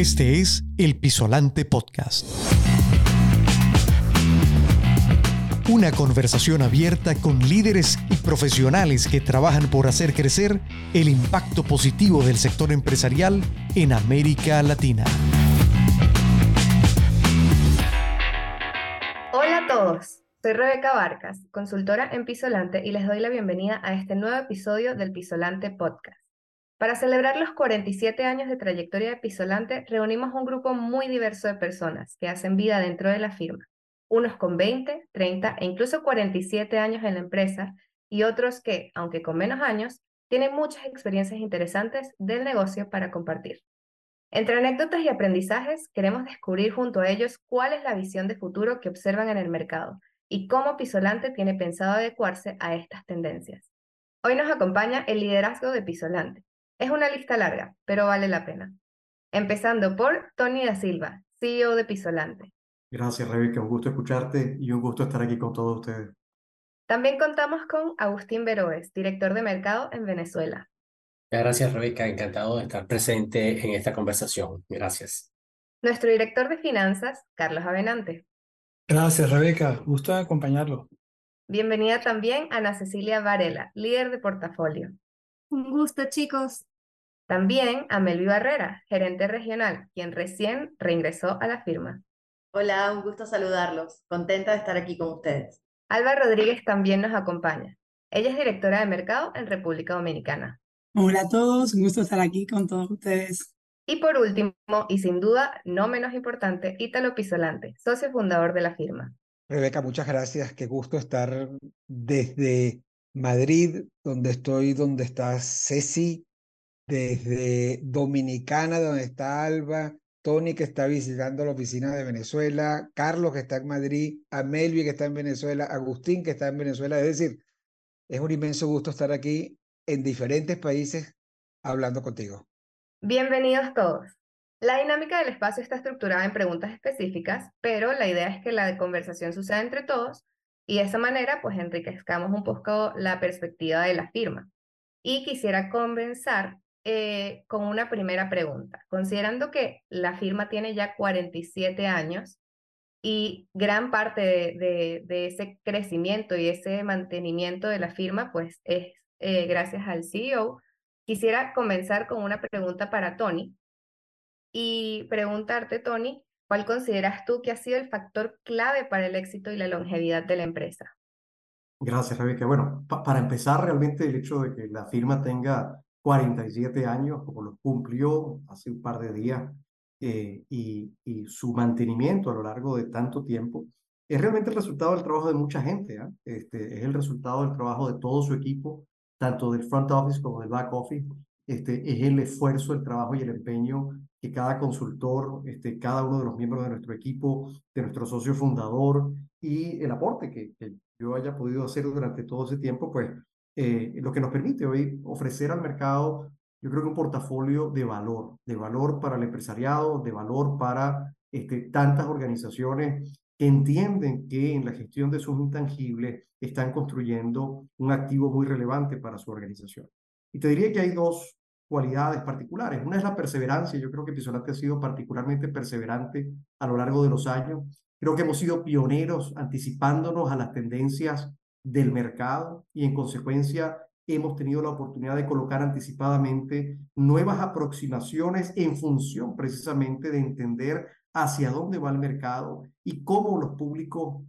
Este es el Pisolante Podcast. Una conversación abierta con líderes y profesionales que trabajan por hacer crecer el impacto positivo del sector empresarial en América Latina. Hola a todos, soy Rebeca Barcas, consultora en Pisolante y les doy la bienvenida a este nuevo episodio del Pisolante Podcast. Para celebrar los 47 años de trayectoria de Pisolante, reunimos un grupo muy diverso de personas que hacen vida dentro de la firma, unos con 20, 30 e incluso 47 años en la empresa y otros que, aunque con menos años, tienen muchas experiencias interesantes del negocio para compartir. Entre anécdotas y aprendizajes, queremos descubrir junto a ellos cuál es la visión de futuro que observan en el mercado y cómo Pisolante tiene pensado adecuarse a estas tendencias. Hoy nos acompaña el liderazgo de Pisolante, es una lista larga, pero vale la pena. Empezando por Tony da Silva, CEO de Pisolante. Gracias, Rebeca. Un gusto escucharte y un gusto estar aquí con todos ustedes. También contamos con Agustín Veroes, director de mercado en Venezuela. Gracias, Rebeca. Encantado de estar presente en esta conversación. Gracias. Nuestro director de finanzas, Carlos Avenante. Gracias, Rebeca. Gusto acompañarlo. Bienvenida también Ana Cecilia Varela, líder de portafolio. Un gusto, chicos. También a Melvi Barrera, gerente regional, quien recién reingresó a la firma. Hola, un gusto saludarlos. Contenta de estar aquí con ustedes. Alba Rodríguez también nos acompaña. Ella es directora de mercado en República Dominicana. Hola a todos, un gusto estar aquí con todos ustedes. Y por último, y sin duda no menos importante, Ítalo Pisolante, socio fundador de la firma. Rebeca, muchas gracias. Qué gusto estar desde Madrid, donde estoy, donde está Ceci, desde Dominicana, donde está Alba, Tony que está visitando la oficina de Venezuela, Carlos que está en Madrid, Amelvi que está en Venezuela, Agustín que está en Venezuela. Es decir, es un inmenso gusto estar aquí en diferentes países hablando contigo. Bienvenidos todos. La dinámica del espacio está estructurada en preguntas específicas, pero la idea es que la conversación suceda entre todos y de esa manera pues enriquezcamos un poco la perspectiva de la firma. Y quisiera comenzar eh, con una primera pregunta. Considerando que la firma tiene ya 47 años y gran parte de, de, ese crecimiento y ese mantenimiento de la firma, pues es eh, gracias al CEO, quisiera comenzar con una pregunta para Tony y preguntarte, Tony, ¿cuál consideras tú que ha sido el factor clave para el éxito y la longevidad de la empresa? Gracias, Rebeca. Bueno, para empezar, realmente el hecho de que la firma tenga 47 años, como lo cumplió hace un par de días, eh, y, su mantenimiento a lo largo de tanto tiempo, es realmente el resultado del trabajo de mucha gente. ¿eh? Este, es el resultado del trabajo de todo su equipo, tanto del front office como del back office. Este, es el esfuerzo, el trabajo y el empeño que cada consultor, este, cada uno de los miembros de nuestro equipo, de nuestro socio fundador y el aporte que, que yo haya podido hacer durante todo ese tiempo, pues eh, lo que nos permite hoy ofrecer al mercado, yo creo que un portafolio de valor, de valor para el empresariado, de valor para este, tantas organizaciones que entienden que en la gestión de sus intangibles están construyendo un activo muy relevante para su organización. Y te diría que hay dos cualidades particulares. Una es la perseverancia. Yo creo que Pisolante ha sido particularmente perseverante a lo largo de los años. Creo que hemos sido pioneros anticipándonos a las tendencias del mercado y en consecuencia hemos tenido la oportunidad de colocar anticipadamente nuevas aproximaciones en función precisamente de entender hacia dónde va el mercado y cómo los públicos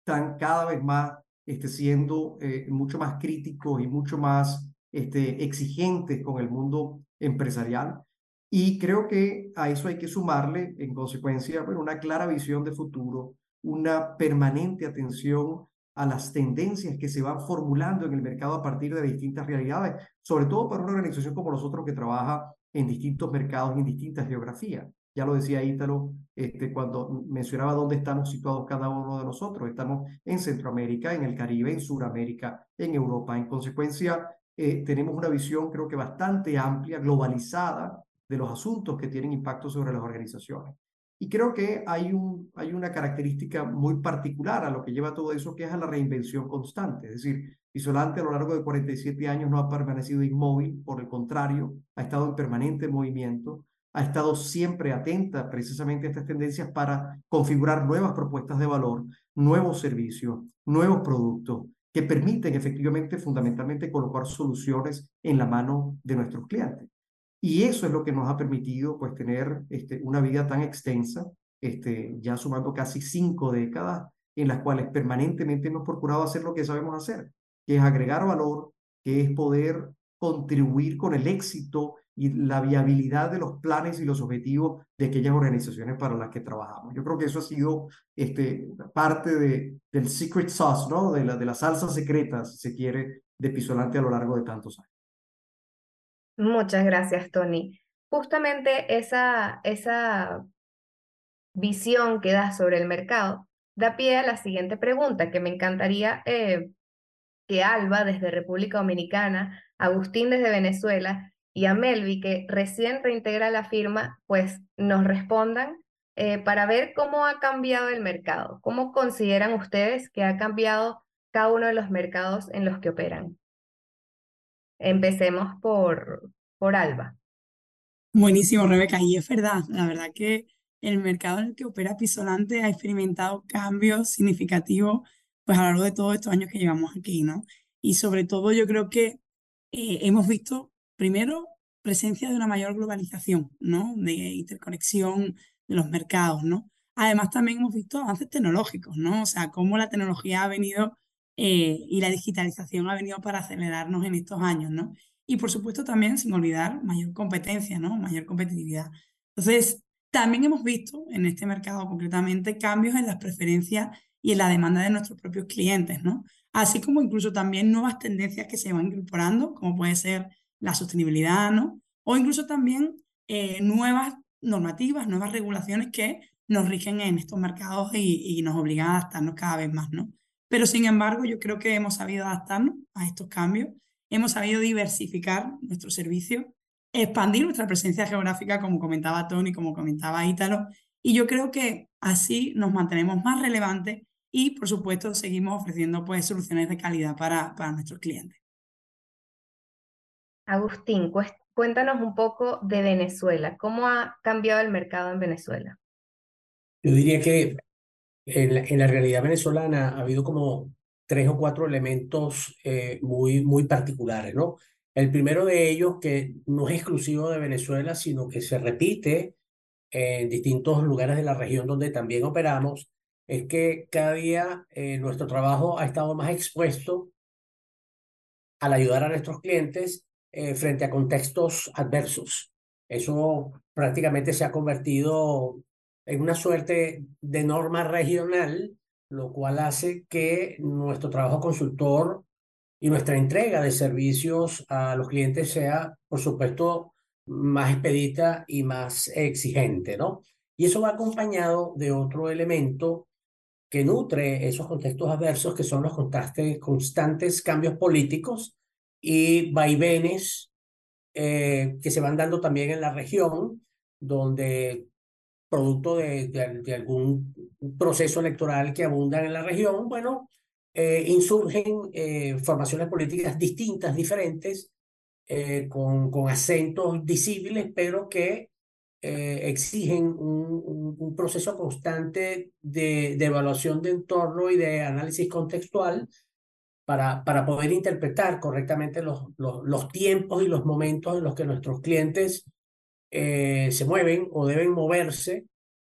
están cada vez más este, siendo eh, mucho más críticos y mucho más este, exigentes con el mundo empresarial. Y creo que a eso hay que sumarle, en consecuencia, bueno, una clara visión de futuro, una permanente atención a las tendencias que se van formulando en el mercado a partir de distintas realidades, sobre todo para una organización como nosotros que trabaja en distintos mercados y en distintas geografías. Ya lo decía Ítalo este, cuando mencionaba dónde estamos situados cada uno de nosotros. Estamos en Centroamérica, en el Caribe, en Sudamérica, en Europa. En consecuencia, eh, tenemos una visión creo que bastante amplia, globalizada, de los asuntos que tienen impacto sobre las organizaciones. Y creo que hay, un, hay una característica muy particular a lo que lleva todo eso, que es a la reinvención constante. Es decir, Isolante a lo largo de 47 años no ha permanecido inmóvil, por el contrario, ha estado en permanente movimiento, ha estado siempre atenta precisamente a estas tendencias para configurar nuevas propuestas de valor, nuevos servicios, nuevos productos que permiten efectivamente, fundamentalmente, colocar soluciones en la mano de nuestros clientes. Y eso es lo que nos ha permitido pues, tener este, una vida tan extensa, este, ya sumando casi cinco décadas, en las cuales permanentemente hemos procurado hacer lo que sabemos hacer, que es agregar valor, que es poder contribuir con el éxito y la viabilidad de los planes y los objetivos de aquellas organizaciones para las que trabajamos. Yo creo que eso ha sido este, parte de, del secret sauce, ¿no? de, la, de la salsa secreta, si se quiere, de Pisolante a lo largo de tantos años. Muchas gracias, Tony. Justamente esa, esa visión que das sobre el mercado da pie a la siguiente pregunta que me encantaría eh, que Alba desde República Dominicana, Agustín desde Venezuela y a Melvi, que recién reintegra la firma, pues nos respondan eh, para ver cómo ha cambiado el mercado. ¿Cómo consideran ustedes que ha cambiado cada uno de los mercados en los que operan? Empecemos por, por Alba. Buenísimo, Rebeca. Y es verdad, la verdad que el mercado en el que opera Pisolante ha experimentado cambios significativos pues a lo largo de todos estos años que llevamos aquí, ¿no? Y sobre todo yo creo que eh, hemos visto primero, presencia de una mayor globalización, ¿no? De interconexión de los mercados, ¿no? Además, también hemos visto avances tecnológicos, ¿no? O sea, cómo la tecnología ha venido eh, y la digitalización ha venido para acelerarnos en estos años, ¿no? Y por supuesto también, sin olvidar, mayor competencia, ¿no? Mayor competitividad. Entonces, también hemos visto en este mercado concretamente cambios en las preferencias y en la demanda de nuestros propios clientes, ¿no? Así como incluso también nuevas tendencias que se van incorporando, como puede ser la sostenibilidad, ¿no? O incluso también eh, nuevas normativas, nuevas regulaciones que nos rigen en estos mercados y, y, nos obligan a adaptarnos cada vez más, ¿no? Pero sin embargo, yo creo que hemos sabido adaptarnos a estos cambios, hemos sabido diversificar nuestro servicio, expandir nuestra presencia geográfica, como comentaba Tony, como comentaba Ítalo, y yo creo que así nos mantenemos más relevantes y, por supuesto, seguimos ofreciendo pues, soluciones de calidad para, para nuestros clientes. Agustín, cuéntanos un poco de Venezuela. ¿Cómo ha cambiado el mercado en Venezuela? Yo diría que en la, realidad venezolana ha habido como tres o cuatro elementos eh, muy, muy particulares, ¿no? El primero de ellos, que no es exclusivo de Venezuela, sino que se repite en distintos lugares de la región donde también operamos, es que cada día eh, nuestro trabajo ha estado más expuesto al ayudar a nuestros clientes eh, frente a contextos adversos. Eso prácticamente se ha convertido en una suerte de norma regional, lo cual hace que nuestro trabajo consultor y nuestra entrega de servicios a los clientes sea, por supuesto, más expedita y más exigente, ¿no? Y eso va acompañado de otro elemento que nutre esos contextos adversos, que son los constantes cambios políticos y vaivenes eh, que se van dando también en la región, donde producto de, de, algún proceso electoral que abunda en la región, bueno, eh, insurgen eh, formaciones políticas distintas, diferentes, con, con acentos visibles, pero que exigen un, un, proceso constante de, de evaluación de entorno y de análisis contextual para, para poder interpretar correctamente los, los, los, tiempos y los momentos en los que nuestros clientes eh, se mueven o deben moverse.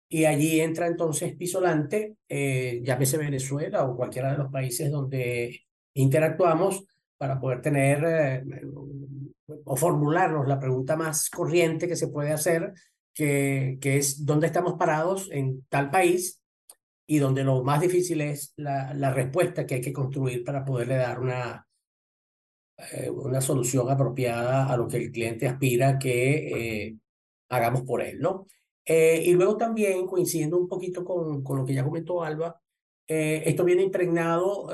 Y allí entra entonces Pisolante, eh, llámese Venezuela o cualquiera de los países donde interactuamos, para poder tener eh, o formularnos la pregunta más corriente que se puede hacer, que, que es dónde estamos parados en tal país y donde lo más difícil es la, la respuesta que hay que construir para poderle dar una, eh, una solución apropiada a lo que el cliente aspira que hagamos por él, ¿no? Eh, y luego también, coincidiendo un poquito con, con lo que ya comentó Alba, esto viene impregnado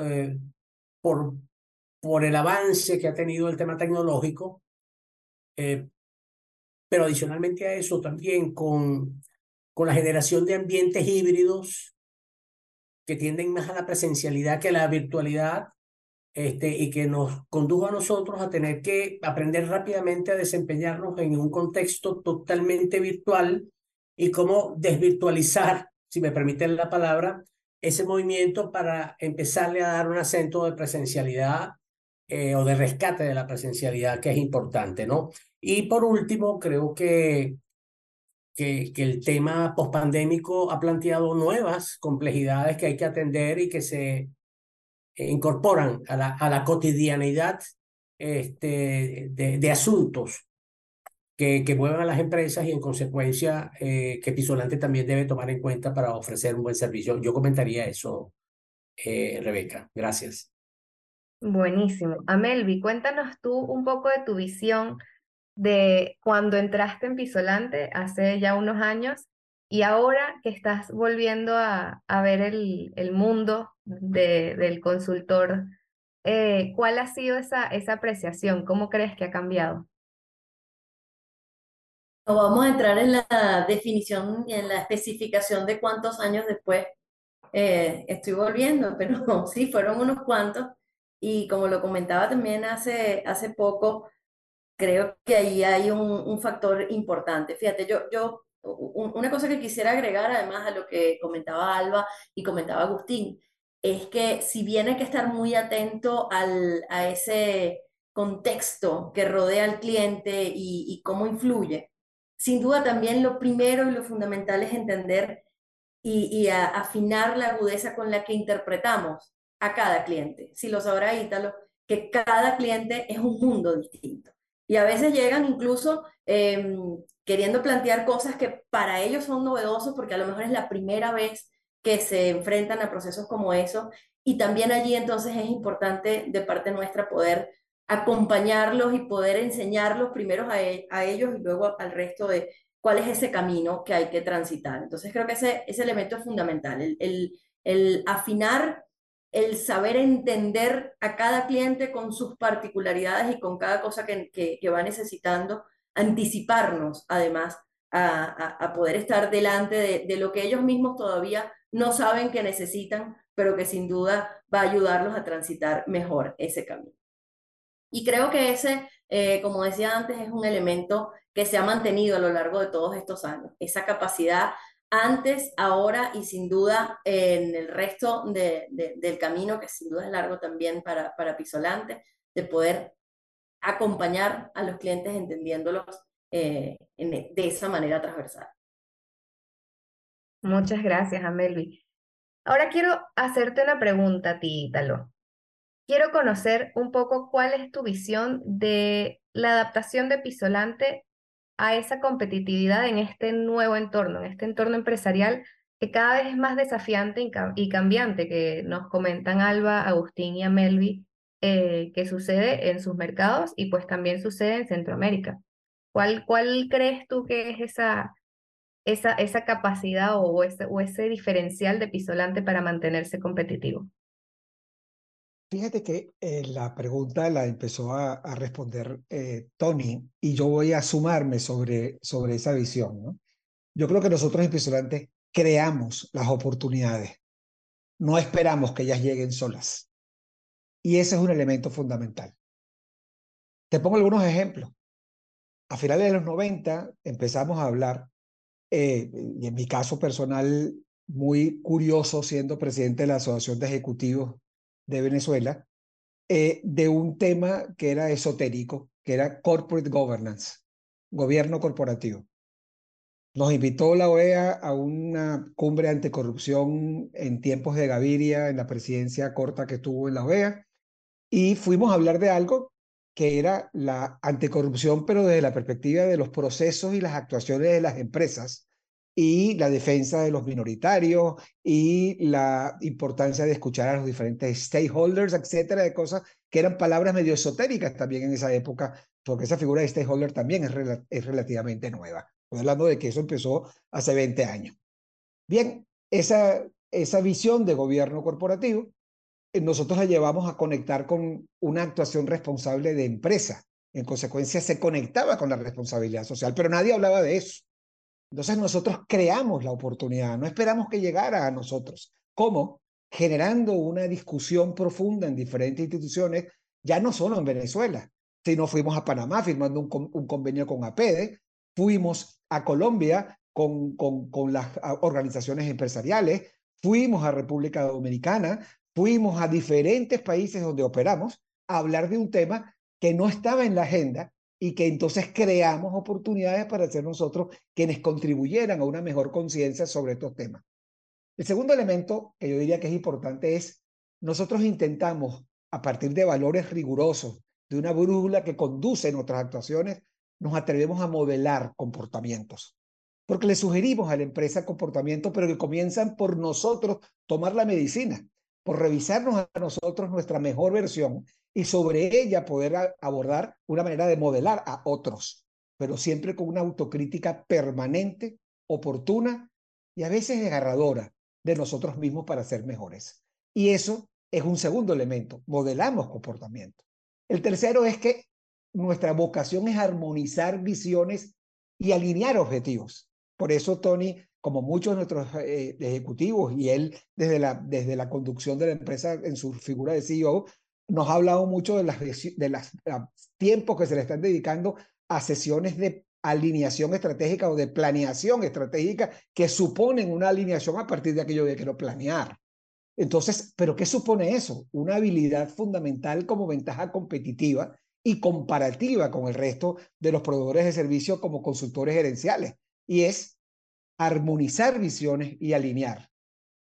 por, por el avance que ha tenido el tema tecnológico, pero adicionalmente a eso también con, con la generación de ambientes híbridos que tienden más a la presencialidad que a la virtualidad, este, y que nos condujo a nosotros a tener que aprender rápidamente a desempeñarnos en un contexto totalmente virtual y cómo desvirtualizar, si me permiten la palabra, ese movimiento para empezarle a dar un acento de presencialidad eh, o de rescate de la presencialidad, que es importante, ¿no? Y por último, creo que, que, que el tema pospandémico ha planteado nuevas complejidades que hay que atender y que se incorporan a la, a la cotidianidad este, de, de asuntos que, que a las empresas y en consecuencia eh, que Pisolante también debe tomar en cuenta para ofrecer un buen servicio. Yo comentaría eso, eh, Rebeca. Gracias. Buenísimo. Amelvi, cuéntanos tú un poco de tu visión de cuando entraste en Pisolante hace ya unos años y ahora que estás volviendo a, a ver el, el mundo de, del consultor, eh, ¿cuál ha sido esa, esa apreciación? ¿Cómo crees que ha cambiado? No vamos a entrar en la definición y en la especificación de cuántos años después eh, estoy volviendo, pero sí, fueron unos cuantos. Y como lo comentaba también hace, hace poco, creo que ahí hay un, un factor importante. Fíjate, yo, yo, una cosa que quisiera agregar además a lo que comentaba Alba y comentaba Agustín, es que si bien hay que estar muy atento al, a ese contexto que rodea al cliente y, cómo influye, sin duda también lo primero y lo fundamental es entender y, y a, afinar la agudeza con la que interpretamos a cada cliente. Si lo sabrá Ítalo, que cada cliente es un mundo distinto. Y a veces llegan incluso eh, queriendo plantear cosas que para ellos son novedosos porque a lo mejor es la primera vez que se enfrentan a procesos como esos. Y también allí entonces es importante de parte nuestra poder acompañarlos y poder enseñarlos primero a, e, a ellos y luego al resto de cuál es ese camino que hay que transitar. Entonces creo que ese, elemento es fundamental, el, afinar el saber entender a cada cliente con sus particularidades y con cada cosa que va necesitando, anticiparnos además a, poder estar delante de, lo que ellos mismos todavía no saben que necesitan, pero que sin duda va a ayudarlos a transitar mejor ese camino. Y creo que ese, eh, como decía antes, es un elemento que se ha mantenido a lo largo de todos estos años, esa capacidad antes, ahora y sin duda en el resto de, de, del camino, que sin duda es largo también para, para Pisolante, de poder acompañar a los clientes entendiéndolos eh, de esa manera transversal. Muchas gracias, Amelvi. Ahora quiero hacerte una pregunta a ti, Ítalo. Quiero conocer un poco cuál es tu visión de la adaptación de Pisolante a esa competitividad en este nuevo entorno, en este entorno empresarial que cada vez es más desafiante y cambiante, que nos comentan Alba, Agustín y Amelvi, eh, que sucede en sus mercados y pues también sucede en Centroamérica. ¿Cuál, cuál crees tú que es esa, esa, esa capacidad o ese, o ese diferencial de Pisolante para mantenerse competitivo? Fíjate que eh, la pregunta la empezó a, responder eh, Tony y yo voy a sumarme sobre, sobre esa visión. Yo creo que nosotros en creamos las oportunidades, no esperamos que ellas lleguen solas. Y ese es un elemento fundamental. Te pongo algunos ejemplos. A finales de los 90 empezamos a hablar, eh, y en mi caso personal, muy curioso siendo presidente de la Asociación de Ejecutivos de Venezuela, eh, de un tema que era esotérico, que era corporate governance, gobierno corporativo. Nos invitó la OEA a una cumbre anticorrupción en tiempos de Gaviria, en la presidencia corta que tuvo en la OEA, y fuimos a hablar de algo que era la anticorrupción, pero desde la perspectiva de los procesos y las actuaciones de las empresas y la defensa de los minoritarios y la importancia de escuchar a los diferentes stakeholders, etcétera, de cosas que eran palabras medio esotéricas también en esa época, porque esa figura de stakeholder también es, rel es relativamente nueva. Estoy hablando de que eso empezó hace 20 años. Bien, esa, esa visión de gobierno corporativo, nosotros la llevamos a conectar con una actuación responsable de empresa. En consecuencia, se conectaba con la responsabilidad social, pero nadie hablaba de eso. Entonces nosotros creamos la oportunidad, no esperamos que llegara a nosotros. ¿Cómo? generando una discusión profunda en diferentes instituciones, ya no solo en Venezuela, sino fuimos a Panamá firmando un, convenio con APEDE, fuimos a Colombia con, con las organizaciones empresariales, fuimos a República Dominicana, fuimos a diferentes países donde operamos a hablar de un tema que no estaba en la agenda y que entonces creamos oportunidades para ser nosotros quienes contribuyeran a una mejor conciencia sobre estos temas. El segundo elemento que yo diría que es importante es, nosotros intentamos, a partir de valores rigurosos, de una brújula que conduce nuestras actuaciones, nos atrevemos a modelar comportamientos. Porque le sugerimos a la empresa comportamientos, pero que comienzan por nosotros tomar la medicina, revisarnos a nosotros nuestra mejor versión y sobre ella poder abordar una manera de modelar a otros, pero siempre con una autocrítica permanente, oportuna y a veces desgarradora de nosotros mismos para ser mejores. Y eso es un segundo elemento, modelamos comportamiento. El tercero es que nuestra vocación es armonizar visiones y alinear objetivos. Por eso, Tony, como muchos de nuestros eh, ejecutivos y él desde la, desde la conducción de la empresa en su figura de CEO, nos ha hablado mucho de las de las, tiempos que se le están dedicando a sesiones de alineación estratégica o de planeación estratégica que suponen una alineación a partir de aquello de quiero planear. Entonces, ¿pero qué supone eso? Una habilidad fundamental como ventaja competitiva y comparativa con el resto de los proveedores de servicio como consultores gerenciales. Y es armonizar visiones y alinear.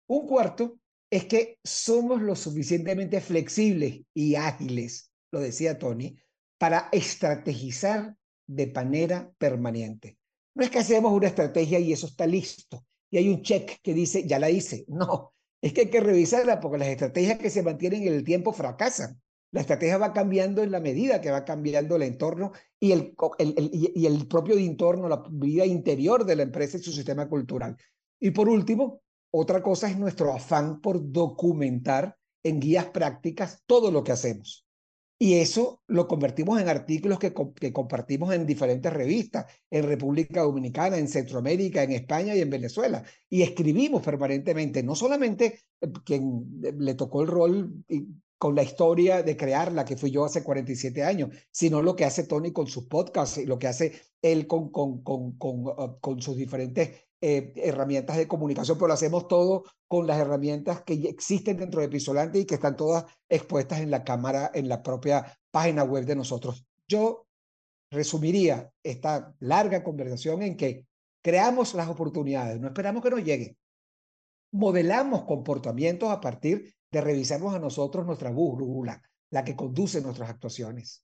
Un cuarto es que somos lo suficientemente flexibles y ágiles, lo decía Tony, para estrategizar de manera permanente. No es que hacemos una estrategia y eso está listo y hay un check que dice, ya la hice. No, es que hay que revisarla porque las estrategias que se mantienen en el tiempo fracasan. La estrategia va cambiando en la medida que va cambiando el entorno y el, y el propio entorno, la vida interior de la empresa y su sistema cultural. Y por último, otra cosa es nuestro afán por documentar en guías prácticas todo lo que hacemos. Y eso lo convertimos en artículos que, que, compartimos en diferentes revistas, en República Dominicana, en Centroamérica, en España y en Venezuela. Y escribimos permanentemente, no solamente eh, quien le tocó el rol con la historia de crearla, que fui yo hace 47 años, sino lo que hace Tony con sus podcasts lo que hace él con, con, con, con, uh, con sus diferentes eh, herramientas de comunicación, pero lo hacemos todo con las herramientas que existen dentro de Pisolante y que están todas expuestas en la cámara, en la propia página web de nosotros. Yo resumiría esta larga conversación en que creamos las oportunidades, no esperamos que nos lleguen. Modelamos comportamientos a partir de revisarnos a nosotros nuestra brújula, la que conduce nuestras actuaciones.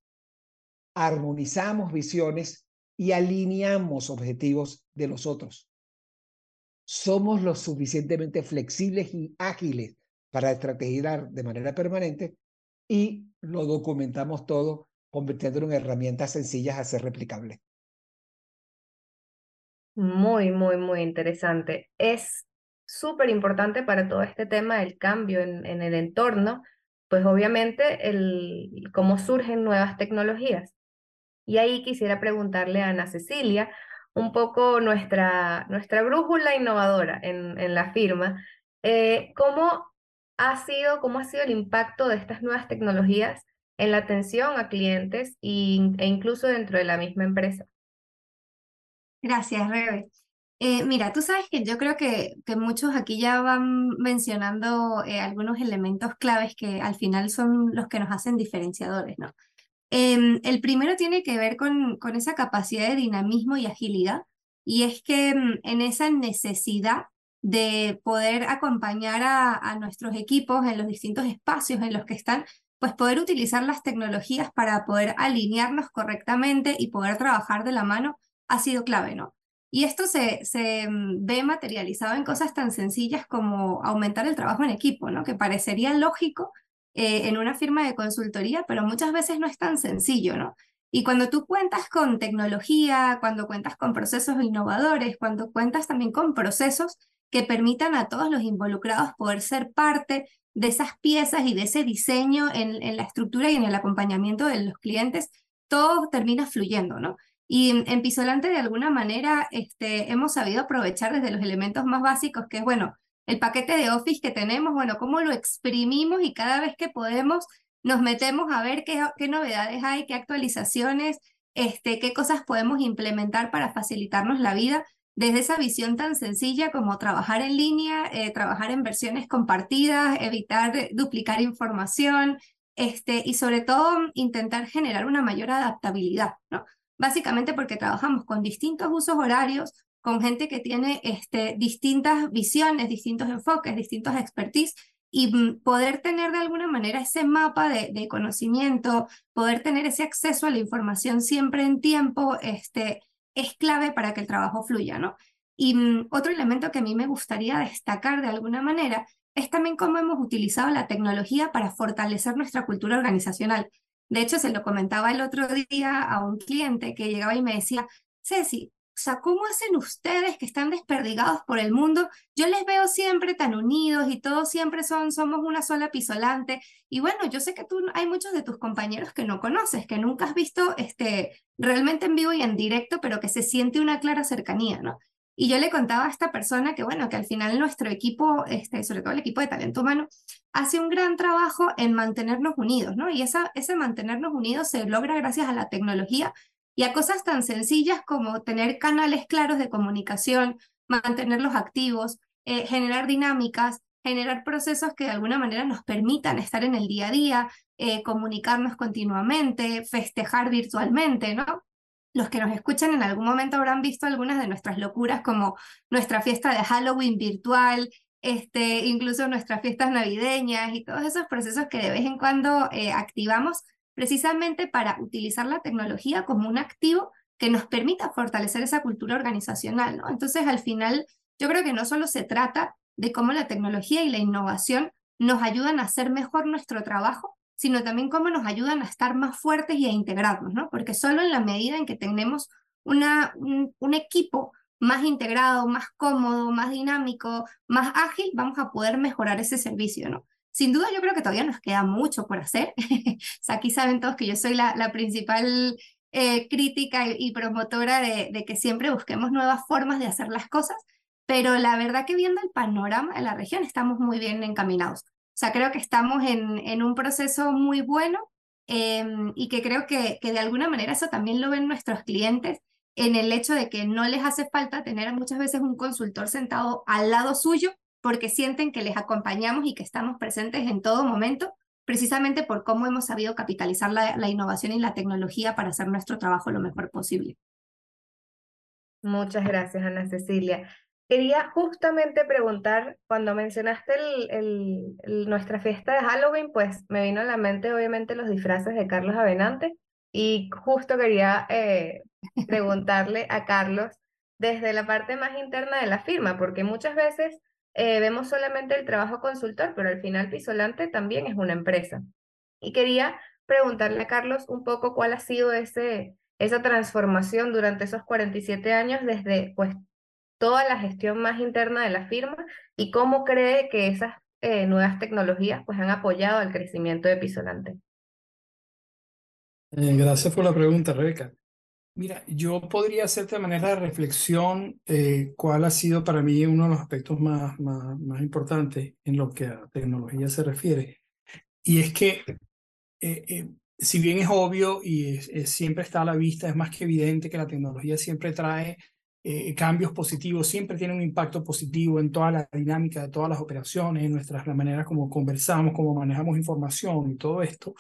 Armonizamos visiones y alineamos objetivos de los otros. Somos lo suficientemente flexibles y ágiles para estrategiar de manera permanente y lo documentamos todo convirtiéndolo en herramientas sencillas a ser replicables. Muy, muy, muy interesante. Es súper importante para todo este tema del cambio en, en el entorno, pues obviamente el, cómo surgen nuevas tecnologías. Y ahí quisiera preguntarle a Ana Cecilia un poco nuestra, nuestra brújula innovadora en, en la firma, eh, ¿cómo ha sido, cómo ha sido el impacto de estas nuevas tecnologías en la atención a clientes y, e incluso dentro de la misma empresa? Gracias, Rebe. Eh, mira, tú sabes que yo creo que, que muchos aquí ya van mencionando eh, algunos elementos claves que al final son los que nos hacen diferenciadores, ¿no? Em, el primero tiene que ver con, con esa capacidad de dinamismo y agilidad, y es que em, en esa necesidad de poder acompañar a, a nuestros equipos en los distintos espacios en los que están, pues poder utilizar las tecnologías para poder alinearnos correctamente y poder trabajar de la mano ha sido clave, ¿no? Y esto se, se mm, ve materializado en cosas tan sencillas como aumentar el trabajo en equipo, ¿no? Que parecería lógico eh, en una firma de consultoría, pero muchas veces no es tan sencillo, ¿no? Y cuando tú cuentas con tecnología, cuando cuentas con procesos innovadores, cuando cuentas también con procesos que permitan a todos los involucrados poder ser parte de esas piezas y de ese diseño en, en la estructura y en el acompañamiento de los clientes, todo termina fluyendo, ¿no? Y en, Pisolante, de alguna manera, este, hemos sabido aprovechar desde los elementos más básicos, que es, bueno, el paquete de Office que tenemos, bueno, cómo lo exprimimos y cada vez que podemos nos metemos a ver qué, qué novedades hay, qué actualizaciones, este, qué cosas podemos implementar para facilitarnos la vida desde esa visión tan sencilla como trabajar en línea, eh, trabajar en versiones compartidas, evitar duplicar información, este, y sobre todo intentar generar una mayor adaptabilidad, ¿no? Básicamente porque trabajamos con distintos usos horarios, con gente que tiene este, distintas visiones, distintos enfoques, distintos expertise, y mm, poder tener de alguna manera ese mapa de, de, conocimiento, poder tener ese acceso a la información siempre en tiempo, este, es clave para que el trabajo fluya, ¿no? Y mm, otro elemento que a mí me gustaría destacar de alguna manera es también cómo hemos utilizado la tecnología para fortalecer nuestra cultura organizacional. De hecho, se lo comentaba el otro día a un cliente que llegaba y me decía, Ceci, o sea, ¿cómo hacen ustedes que están desperdigados por el mundo? Yo les veo siempre tan unidos y todos siempre son, somos una sola pisolante. Y bueno, yo sé que tú, hay muchos de tus compañeros que no conoces, que nunca has visto este, realmente en vivo y en directo, pero que se siente una clara cercanía, ¿no? Y yo le contaba a esta persona que, bueno, que al final nuestro equipo, este, sobre todo el equipo de talento humano, hace un gran trabajo en mantenernos unidos, ¿no? Y esa, ese mantenernos unidos se logra gracias a la tecnología y a cosas tan sencillas como tener canales claros de comunicación, mantenerlos activos, eh, generar dinámicas, generar procesos que de alguna manera nos permitan estar en el día a día, eh, comunicarnos continuamente, festejar virtualmente, ¿no? Los que nos escuchan en algún momento habrán visto algunas de nuestras locuras como nuestra fiesta de Halloween virtual, este, incluso nuestras fiestas navideñas y todos esos procesos que de vez en cuando eh, activamos precisamente para utilizar la tecnología como un activo que nos permita fortalecer esa cultura organizacional. Entonces, al final, yo creo que no solo se trata de cómo la tecnología y la innovación nos ayudan a hacer mejor nuestro trabajo, sino también cómo nos ayudan a estar más fuertes y a integrarnos, ¿no? Porque solo en la medida en que tenemos una, un, equipo más integrado, más cómodo, más dinámico, más ágil, vamos a poder mejorar ese servicio, ¿no? Sin duda yo creo que todavía nos queda mucho por hacer. aquí saben todos que yo soy la, la principal eh, crítica y, promotora de, de, que siempre busquemos nuevas formas de hacer las cosas, pero la verdad que viendo el panorama de la región estamos muy bien encaminados. O sea, creo que estamos en, en un proceso muy bueno em, y que creo que, que de alguna manera eso también lo ven nuestros clientes en el hecho de que no les hace falta tener muchas veces un consultor sentado al lado suyo porque sienten que les acompañamos y que estamos presentes en todo momento, precisamente por cómo hemos sabido capitalizar la, la innovación y la tecnología para hacer nuestro trabajo lo mejor posible. Muchas gracias, Ana Cecilia. Quería justamente preguntar, cuando mencionaste el, nuestra fiesta de Halloween, pues me vino a la mente obviamente los disfraces de Carlos Avenante y justo quería eh, preguntarle a Carlos desde la parte más interna de la firma, porque muchas veces eh, vemos solamente el trabajo consultor, pero al final Pisolante también es una empresa. Y quería preguntarle a Carlos un poco cuál ha sido ese, esa transformación durante esos 47 años desde pues toda la gestión más interna de la firma y cómo cree que esas eh, nuevas tecnologías pues, han apoyado al crecimiento de Pisolante. Eh, gracias por la pregunta, Rebeca. Mira, yo podría hacerte de manera de reflexión eh, cuál ha sido para mí uno de los aspectos más, más importantes en lo que a tecnología se refiere. Y es que, si bien es obvio y siempre está a la vista, es más que evidente que la tecnología siempre trae eh, cambios positivos, siempre tiene un impacto positivo en toda la dinámica de todas las operaciones, en nuestras, la manera como conversamos, cómo manejamos información y todo esto.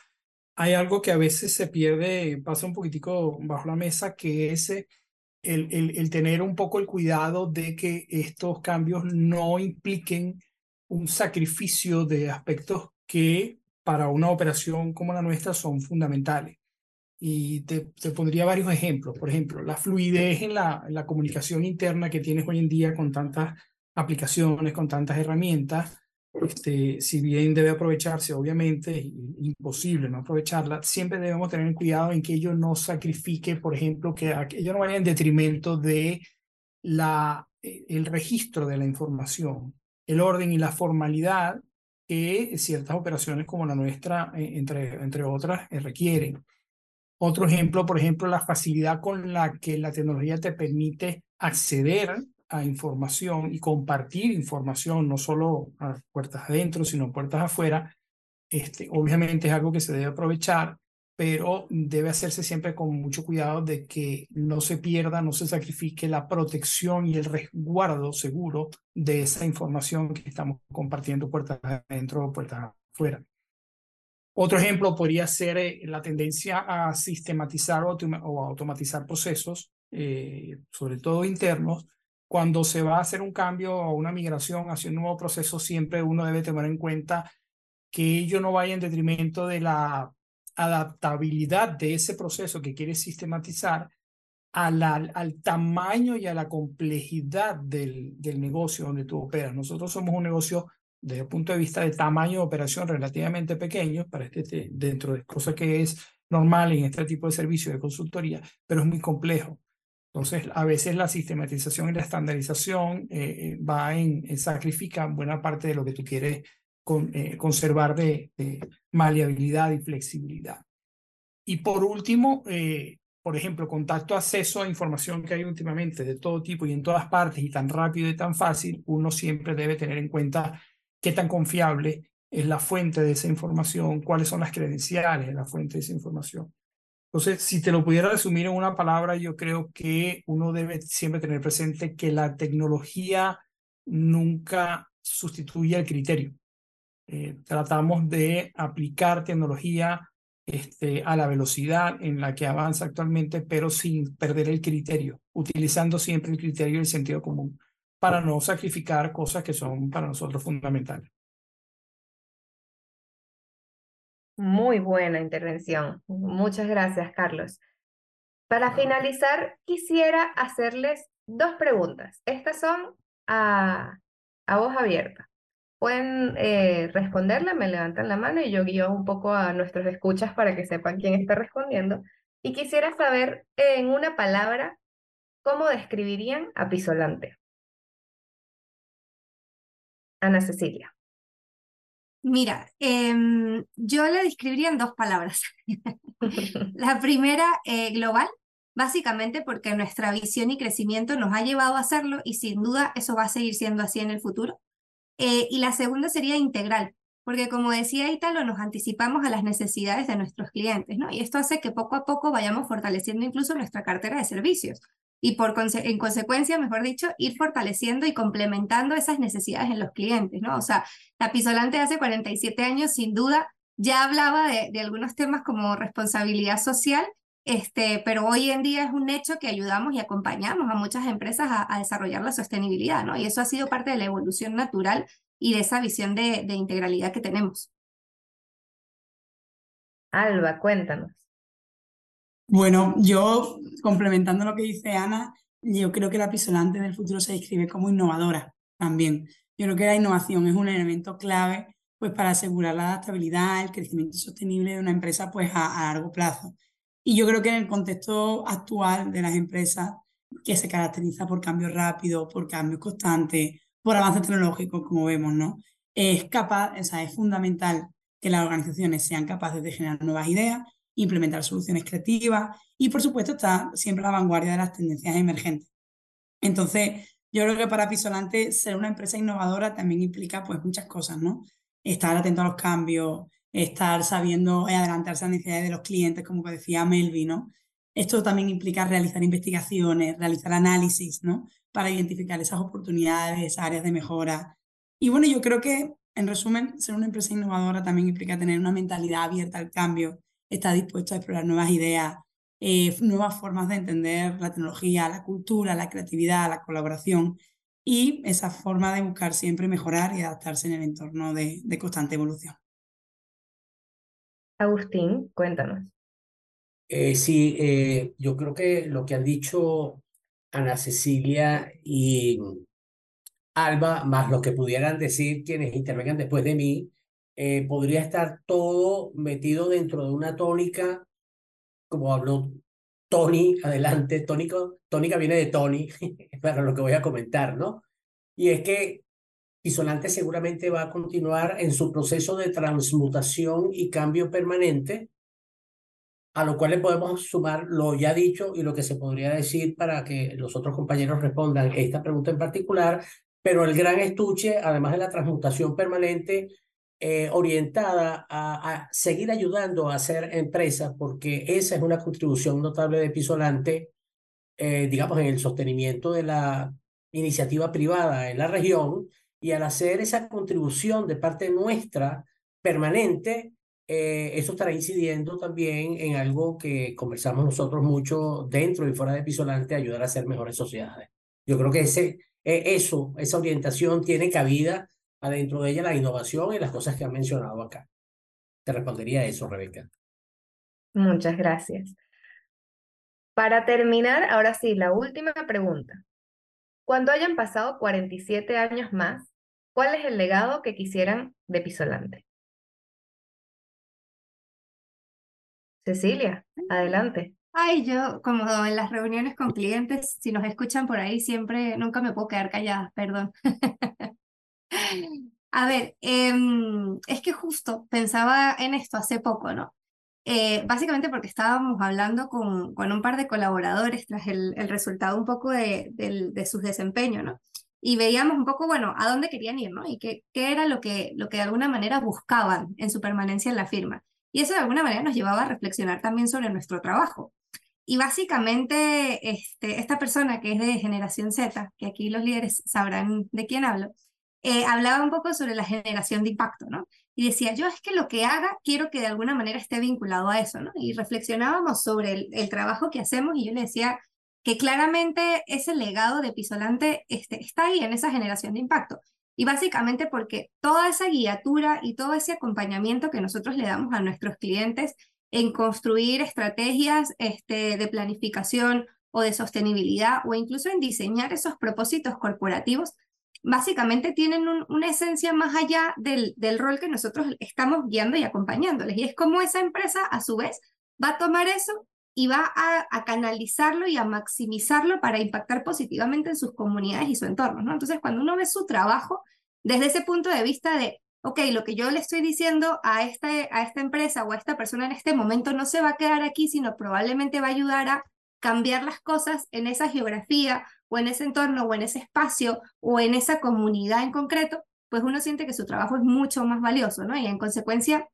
Hay algo que a veces se pierde, pasa un poquitico bajo la mesa, que es eh, el, el, el tener un poco el cuidado de que estos cambios no impliquen un sacrificio de aspectos que para una operación como la nuestra son fundamentales. Y te, te, pondría varios ejemplos. Por ejemplo, la fluidez en la, la, comunicación interna que tienes hoy en día con tantas aplicaciones, con tantas herramientas. Este, si bien debe aprovecharse, obviamente, es imposible no aprovecharla, siempre debemos tener cuidado en que ello no sacrifique, por ejemplo, que ello no vaya en detrimento de la, el registro de la información, el orden y la formalidad que ciertas operaciones como la nuestra, eh, entre, entre otras, eh, requieren. Otro ejemplo, por ejemplo, la facilidad con la que la tecnología te permite acceder a información y compartir información, no solo a puertas adentro, sino puertas afuera, este, obviamente es algo que se debe aprovechar, pero debe hacerse siempre con mucho cuidado de que no se pierda, no se sacrifique la protección y el resguardo seguro de esa información que estamos compartiendo puertas adentro o puertas afuera. Otro ejemplo podría ser eh, la tendencia a sistematizar o, automatizar procesos, eh, sobre todo internos. Cuando se va a hacer un cambio o una migración hacia un nuevo proceso, siempre uno debe tener en cuenta que ello no vaya en detrimento de la adaptabilidad de ese proceso que quiere sistematizar al tamaño y a la complejidad del, del negocio donde tú operas. Nosotros somos un negocio desde el punto de vista de tamaño de operación relativamente pequeño, para este, dentro de cosas que es normal en este tipo de servicio de consultoría, pero es muy complejo. Entonces, a veces la sistematización y la estandarización eh, eh, va en, sacrifica buena parte de lo que tú quieres con, eh, conservar de, maleabilidad y flexibilidad. Y por último, por ejemplo, contacto, acceso a información que hay últimamente de todo tipo y en todas partes y tan rápido y tan fácil, uno siempre debe tener en cuenta qué tan confiable es la fuente de esa información, cuáles son las credenciales de la fuente de esa información. Entonces, si te lo pudiera resumir en una palabra, yo creo que uno debe siempre tener presente que la tecnología nunca sustituye el criterio. Eh, tratamos de aplicar tecnología este, a la velocidad en la que avanza actualmente, pero sin perder el criterio, utilizando siempre el criterio y el sentido común para no sacrificar cosas que son para nosotros fundamentales. Muy buena intervención. Muchas gracias, Carlos. Para finalizar, quisiera hacerles dos preguntas. Estas son a, a voz abierta. Pueden eh, responderla, me levantan la mano y yo guío un poco a nuestros escuchas para que sepan quién está respondiendo. Y quisiera saber en una palabra cómo describirían a Pisolante. Ana Cecilia. Mira, em, yo le describiría en dos palabras. La primera, eh, global, básicamente porque nuestra visión y crecimiento nos ha llevado a hacerlo y sin duda eso va a seguir siendo así en el futuro. Eh, y la segunda sería integral, porque como decía Italo, nos anticipamos a las necesidades de nuestros clientes, ¿no? Y esto hace que poco a poco vayamos fortaleciendo incluso nuestra cartera de servicios y por en consecuencia, mejor dicho, ir fortaleciendo y complementando esas necesidades en los clientes, ¿no? O sea, la Pisolante hace 47 años, sin duda, ya hablaba de, algunos temas como responsabilidad social, este, pero hoy en día es un hecho que ayudamos y acompañamos a muchas empresas a, desarrollar la sostenibilidad, ¿no? Y eso ha sido parte de la evolución natural y de esa visión de integralidad que tenemos. Alba, cuéntanos. Bueno, yo complementando lo que dice Ana, yo creo que la pisolante del futuro se describe como innovadora también. Yo creo que la innovación es un elemento clave pues, para asegurar la adaptabilidad, el crecimiento sostenible de una empresa pues, a, largo plazo. Y yo creo que en el contexto actual de las empresas, que se caracteriza por cambios rápidos, por cambios constantes, por avances tecnológicos, como vemos, ¿no? Es capaz, o sea, es fundamental que las organizaciones sean capaces de generar nuevas ideas, implementar soluciones creativas y, por supuesto, estar siempre a la vanguardia de las tendencias emergentes. Entonces, yo creo que para Pisolante ser una empresa innovadora también implica pues muchas cosas, ¿no? Estar atento a los cambios, estar sabiendo adelantarse a las necesidades de los clientes, como decía Melvi, ¿no? Esto también implica realizar investigaciones, realizar análisis, ¿no? Para identificar esas oportunidades, áreas de mejora. Y bueno, yo creo que, en resumen, ser una empresa innovadora también implica tener una mentalidad abierta al cambio, está dispuesto a explorar nuevas ideas, eh, nuevas formas de entender la tecnología, la cultura, la creatividad, la colaboración y esa forma de buscar siempre mejorar y adaptarse en el entorno de, constante evolución. Agustín, cuéntanos. Eh, sí, eh, yo creo que lo que han dicho Ana Cecilia y Alba, más lo que pudieran decir quienes intervengan después de mí, eh, podría estar todo metido dentro de una tónica, como habló Tony, adelante, tónica, tónica viene de Tony, para lo que voy a comentar, ¿no? Y es que Isonante seguramente va a continuar en su proceso de transmutación y cambio permanente a lo cual le podemos sumar lo ya dicho y lo que se podría decir para que los otros compañeros respondan esta pregunta en particular, pero el gran estuche, además de la transmutación permanente, eh, orientada a, a, seguir ayudando a hacer empresas, porque esa es una contribución notable de Pisolante, eh, digamos, en el sostenimiento de la iniciativa privada en la región, y al hacer esa contribución de parte nuestra permanente, eh, eso estará incidiendo también en algo que conversamos nosotros mucho dentro y fuera de Pisolante, ayudar a hacer mejores sociedades. Yo creo que ese, e, eso, esa orientación tiene cabida adentro de ella la innovación y las cosas que han mencionado acá. Te respondería eso, Rebeca. Muchas gracias. Para terminar, ahora sí, la última pregunta. Cuando hayan pasado 47 años más, ¿cuál es el legado que quisieran de Pisolante? Cecilia, adelante. Ay, yo como en las reuniones con clientes, si nos escuchan por ahí, siempre, nunca me puedo quedar callada, perdón. A ver, em, es que justo pensaba en esto hace poco, ¿no? Eh, básicamente porque estábamos hablando con, con, un par de colaboradores tras el, el resultado un poco de, de, de sus desempeños, ¿no? Y veíamos un poco, bueno, a dónde querían ir, ¿no? Y qué, qué era lo que, lo que de alguna manera buscaban en su permanencia en la firma. Y eso de alguna manera nos llevaba a reflexionar también sobre nuestro trabajo. Y básicamente, este, esta persona que es de generación Z, que aquí los líderes sabrán de quién hablo, eh, hablaba un poco sobre la generación de impacto, ¿no? Y decía, yo es que lo que haga, quiero que de alguna manera esté vinculado a eso, ¿no? Y reflexionábamos sobre el, trabajo que hacemos y yo le decía que claramente ese legado de Pisolante este, está ahí en esa generación de impacto. Y básicamente porque toda esa guiatura y todo ese acompañamiento que nosotros le damos a nuestros clientes en construir estrategias este, de planificación o de sostenibilidad o incluso en diseñar esos propósitos corporativos, básicamente tienen una esencia más allá del, del rol que nosotros estamos guiando y acompañándoles. Y es como esa empresa a su vez va a tomar eso y va a, canalizarlo y a maximizarlo para impactar positivamente en sus comunidades y su entorno. ¿no? Entonces, cuando uno ve su trabajo desde ese punto de vista de ok, lo que yo le estoy diciendo a esta, a esta empresa o a esta persona en este momento no se va a quedar aquí, sino probablemente va a ayudar a cambiar las cosas en esa geografía o en ese entorno o en ese espacio o en esa comunidad en concreto, pues uno siente que su trabajo es mucho más valioso, ¿no? Y en consecuencia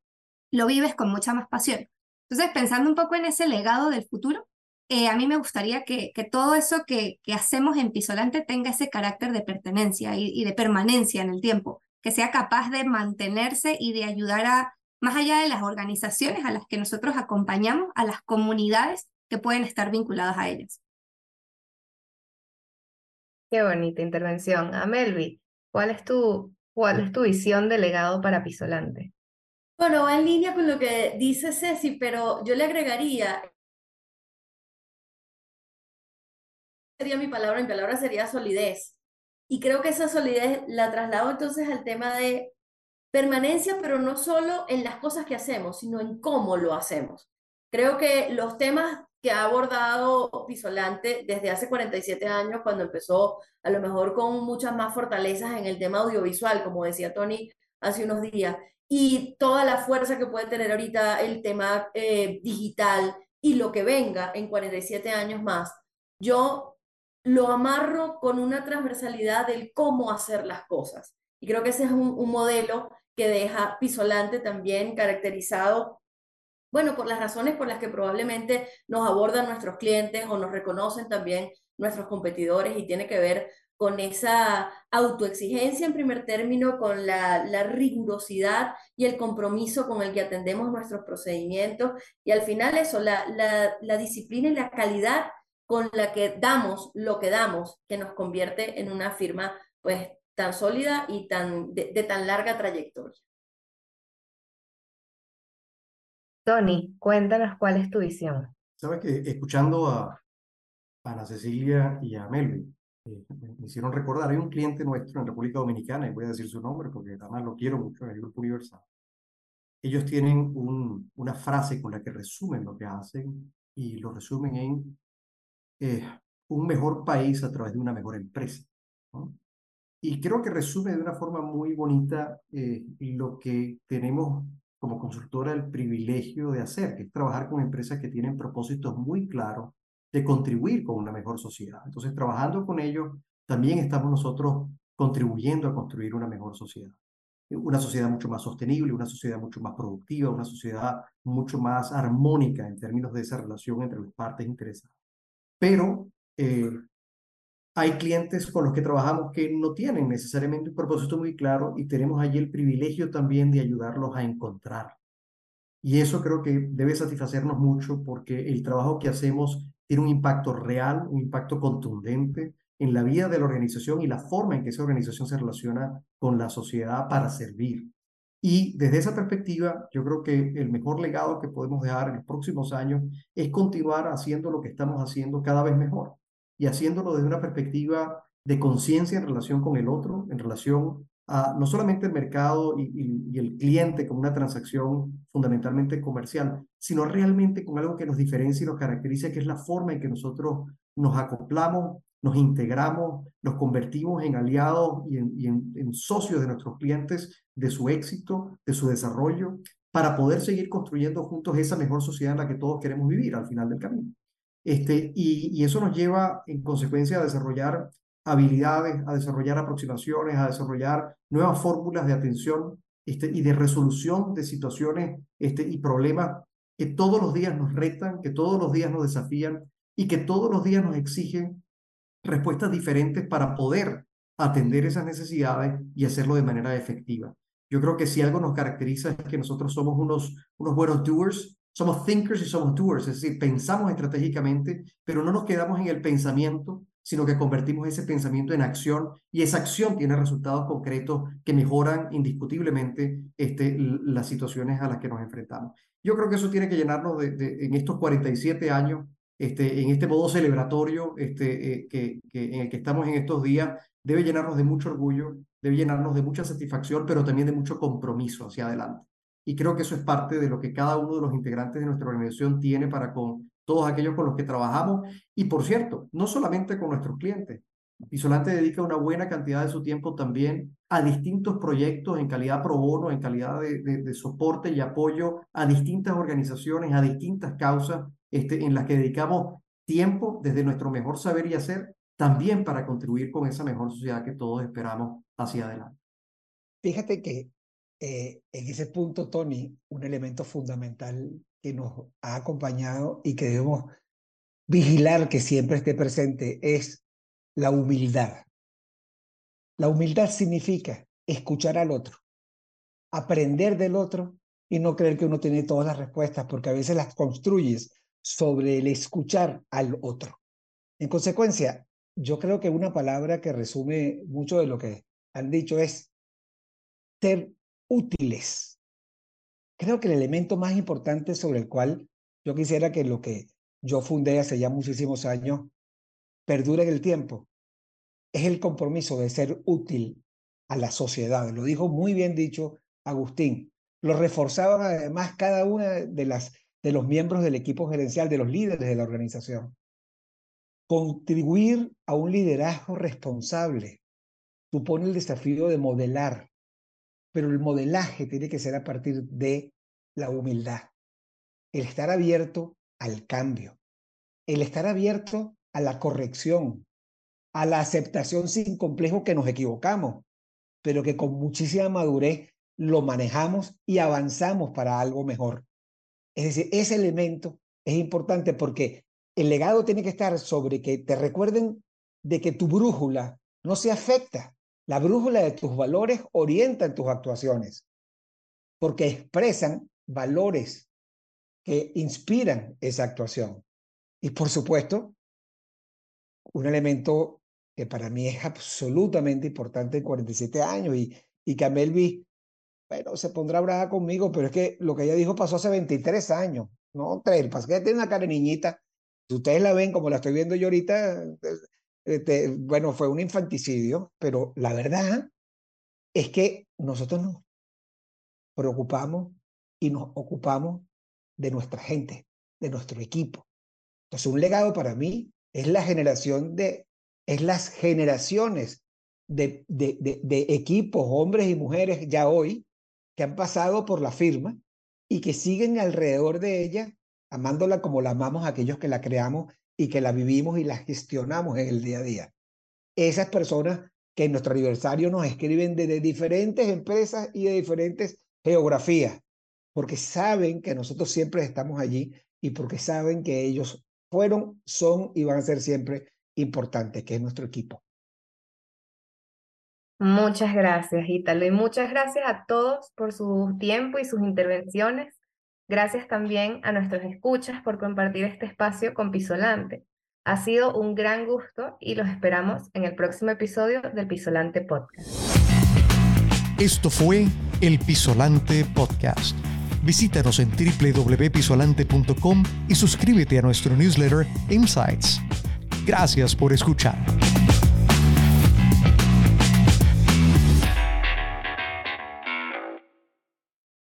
lo vives con mucha más pasión. Entonces, pensando un poco en ese legado del futuro, eh, a mí me gustaría que, todo eso que, que, hacemos en Pisolante tenga ese carácter de pertenencia y de permanencia en el tiempo que sea capaz de mantenerse y de ayudar a, más allá de las organizaciones a las que nosotros acompañamos, a las comunidades que pueden estar vinculadas a ellas. Qué bonita intervención. Amelvi, ¿cuál es tu, cuál es tu visión de legado para Pisolante? Bueno, va en línea con lo que dice Ceci, pero yo le agregaría, sería mi palabra, mi palabra sería solidez. Y creo que esa solidez la traslado entonces al tema de permanencia, pero no solo en las cosas que hacemos, sino en cómo lo hacemos. Creo que los temas que ha abordado Pisolante desde hace 47 años, cuando empezó a lo mejor con muchas más fortalezas en el tema audiovisual, como decía Tony hace unos días, y toda la fuerza que puede tener ahorita el tema eh, digital y lo que venga en 47 años más, yo lo amarro con una transversalidad del cómo hacer las cosas. Y creo que ese es un, un modelo que deja Pisolante también caracterizado, bueno, por las razones por las que probablemente nos abordan nuestros clientes o nos reconocen también nuestros competidores y tiene que ver con esa autoexigencia en primer término, con la, rigurosidad y el compromiso con el que atendemos nuestros procedimientos y al final eso, la, la, disciplina y la calidad con la que damos lo que damos, que nos convierte en una firma pues tan sólida y tan, de tan larga trayectoria. Tony, cuéntanos cuál es tu visión. Sabes que escuchando a Ana Cecilia y a Melvin, eh, me hicieron recordar, hay un cliente nuestro en República Dominicana, y voy a decir su nombre porque además lo quiero mucho, en el Grupo Universal. Ellos tienen un, una frase con la que resumen lo que hacen y lo resumen en eh, un mejor país a través de una mejor empresa. ¿no? Y creo que resume de una forma muy bonita eh, lo que tenemos como consultora el privilegio de hacer, que es trabajar con empresas que tienen propósitos muy claros de contribuir con una mejor sociedad. Entonces, trabajando con ellos, también estamos nosotros contribuyendo a construir una mejor sociedad. Una sociedad mucho más sostenible, una sociedad mucho más productiva, una sociedad mucho más armónica en términos de esa relación entre las partes interesadas. Pero eh, hay clientes con los que trabajamos que no tienen necesariamente un propósito muy claro y tenemos allí el privilegio también de ayudarlos a encontrar. Y eso creo que debe satisfacernos mucho porque el trabajo que hacemos tiene un impacto real, un impacto contundente en la vida de la organización y la forma en que esa organización se relaciona con la sociedad para servir. Y desde esa perspectiva, yo creo que el mejor legado que podemos dejar en los próximos años es continuar haciendo lo que estamos haciendo cada vez mejor y haciéndolo desde una perspectiva de conciencia en relación con el otro, en relación a no solamente el mercado y, el cliente como una transacción fundamentalmente comercial, sino realmente con algo que nos diferencia y nos caracteriza, que es la forma en que nosotros nos acoplamos, nos integramos, nos convertimos en aliados y en, socios de nuestros clientes, de su éxito, de su desarrollo, para poder seguir construyendo juntos esa mejor sociedad en la que todos queremos vivir al final del camino. Este, y, eso nos lleva en consecuencia a desarrollar habilidades, a desarrollar aproximaciones, a desarrollar nuevas fórmulas de atención este, y de resolución de situaciones este, y problemas que todos los días nos retan, que todos los días nos desafían y que todos los días nos exigen respuestas diferentes para poder atender esas necesidades y hacerlo de manera efectiva. Yo creo que si algo nos caracteriza es que nosotros somos unos, unos buenos doers, somos thinkers y somos doers, es decir, pensamos estratégicamente, pero no nos quedamos en el pensamiento, sino que convertimos ese pensamiento en acción y esa acción tiene resultados concretos que mejoran indiscutiblemente este, las situaciones a las que nos enfrentamos. Yo creo que eso tiene que llenarnos de, en estos 47 años, este, en este modo celebratorio este, eh, en el que estamos en estos días, debe llenarnos de mucho orgullo, debe llenarnos de mucha satisfacción, pero también de mucho compromiso hacia adelante. Y creo que eso es parte de lo que cada uno de los integrantes de nuestra organización tiene para con todos aquellos con los que trabajamos. Y por cierto, no solamente con nuestros clientes. Isolante dedica una buena cantidad de su tiempo también a distintos proyectos en calidad pro bono, en calidad de, de, soporte y apoyo a distintas organizaciones, a distintas causas este, en las que dedicamos tiempo desde nuestro mejor saber y hacer, también para contribuir con esa mejor sociedad que todos esperamos hacia adelante. Fíjate que eh, en ese punto, Tony, un elemento fundamental que nos ha acompañado y que debemos vigilar que siempre esté presente es la humildad. La humildad significa escuchar al otro, aprender del otro y no creer que uno tiene todas las respuestas, porque a veces las construyes sobre el escuchar al otro. En consecuencia, yo creo que una palabra que resume mucho de lo que han dicho es ser útiles. Creo que el elemento más importante sobre el cual yo quisiera que lo que yo fundé hace ya muchísimos años perdure en el tiempo es el compromiso de ser útil a la sociedad. Lo dijo muy bien dicho Agustín. Lo reforzaban además cada una de las de los miembros del equipo gerencial, de los líderes de la organización. Contribuir a un liderazgo responsable supone el desafío de modelar pero el modelaje tiene que ser a partir de la humildad, el estar abierto al cambio, el estar abierto a la corrección, a la aceptación sin complejo que nos equivocamos, pero que con muchísima madurez lo manejamos y avanzamos para algo mejor. Es decir, ese elemento es importante porque el legado tiene que estar sobre que te recuerden de que tu brújula no se afecta la brújula de tus valores orienta tus actuaciones, porque expresan valores que inspiran esa actuación. Y por supuesto, un elemento que para mí es absolutamente importante en 47 años y, y que a Melvi, bueno, se pondrá brava conmigo, pero es que lo que ella dijo pasó hace 23 años, no tres, pasa que tiene una cara niñita. Si ustedes la ven como la estoy viendo yo ahorita, este, bueno, fue un infanticidio, pero la verdad es que nosotros nos preocupamos y nos ocupamos de nuestra gente, de nuestro equipo. Entonces, un legado para mí es la generación de, es las generaciones de, de, de, de equipos, hombres y mujeres ya hoy, que han pasado por la firma y que siguen alrededor de ella, amándola como la amamos aquellos que la creamos y que la vivimos y la gestionamos en el día a día. Esas personas que en nuestro aniversario nos escriben desde diferentes empresas y de diferentes geografías, porque saben que nosotros siempre estamos allí y porque saben que ellos fueron, son y van a ser siempre importantes, que es nuestro equipo. Muchas gracias, Ítalo, y muchas gracias a todos por su tiempo y sus intervenciones. Gracias también a nuestros escuchas por compartir este espacio con Pisolante. Ha sido un gran gusto y los esperamos en el próximo episodio del Pisolante Podcast. Esto fue el Pisolante Podcast. Visítanos en www.pisolante.com y suscríbete a nuestro newsletter Insights. Gracias por escuchar.